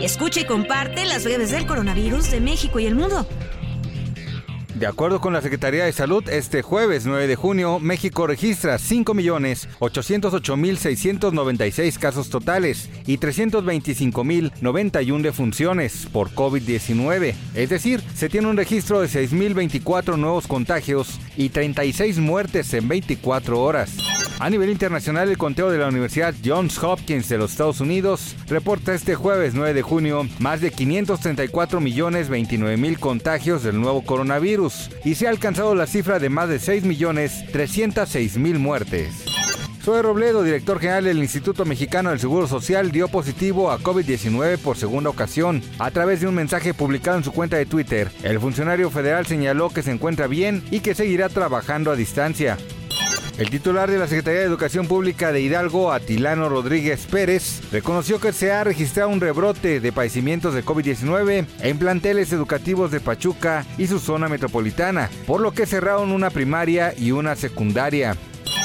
Escucha y comparte las redes del coronavirus de México y el mundo. De acuerdo con la Secretaría de Salud, este jueves 9 de junio, México registra 5.808.696 casos totales y 325.091 defunciones por COVID-19. Es decir, se tiene un registro de 6.024 nuevos contagios y 36 muertes en 24 horas. A nivel internacional, el conteo de la Universidad Johns Hopkins de los Estados Unidos reporta este jueves 9 de junio más de 534 millones 29 mil contagios del nuevo coronavirus y se ha alcanzado la cifra de más de 6 millones 306 mil muertes. Zoe Robledo, director general del Instituto Mexicano del Seguro Social, dio positivo a COVID-19 por segunda ocasión. A través de un mensaje publicado en su cuenta de Twitter, el funcionario federal señaló que se encuentra bien y que seguirá trabajando a distancia. El titular de la Secretaría de Educación Pública de Hidalgo, Atilano Rodríguez Pérez, reconoció que se ha registrado un rebrote de padecimientos de COVID-19 en planteles educativos de Pachuca y su zona metropolitana, por lo que cerraron una primaria y una secundaria.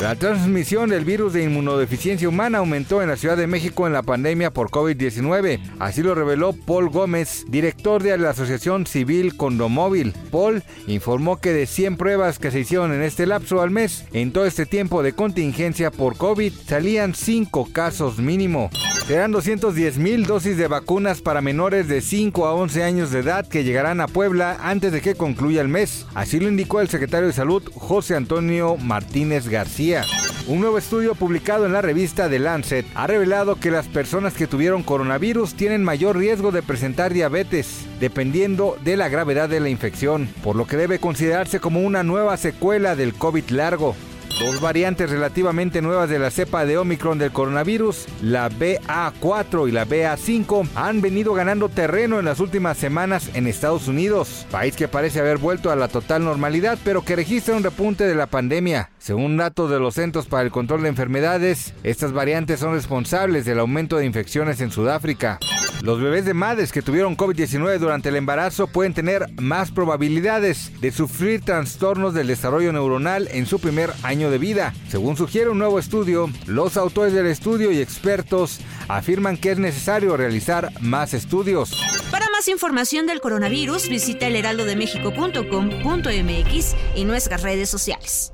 La transmisión del virus de inmunodeficiencia humana aumentó en la Ciudad de México en la pandemia por COVID-19. Así lo reveló Paul Gómez, director de la Asociación Civil Condomóvil. Paul informó que de 100 pruebas que se hicieron en este lapso al mes, en todo este tiempo de contingencia por COVID, salían 5 casos mínimo. Serán 210 mil dosis de vacunas para menores de 5 a 11 años de edad que llegarán a Puebla antes de que concluya el mes. Así lo indicó el secretario de Salud, José Antonio Martínez García. Un nuevo estudio publicado en la revista The Lancet ha revelado que las personas que tuvieron coronavirus tienen mayor riesgo de presentar diabetes, dependiendo de la gravedad de la infección, por lo que debe considerarse como una nueva secuela del COVID largo. Dos variantes relativamente nuevas de la cepa de Omicron del coronavirus, la BA4 y la BA5, han venido ganando terreno en las últimas semanas en Estados Unidos, país que parece haber vuelto a la total normalidad, pero que registra un repunte de la pandemia. Según datos de los Centros para el Control de Enfermedades, estas variantes son responsables del aumento de infecciones en Sudáfrica. Los bebés de madres que tuvieron COVID-19 durante el embarazo pueden tener más probabilidades de sufrir trastornos del desarrollo neuronal en su primer año de vida. Según sugiere un nuevo estudio, los autores del estudio y expertos afirman que es necesario realizar más estudios. Para más información del coronavirus, visita elheraldodemexico.com.mx y nuestras redes sociales.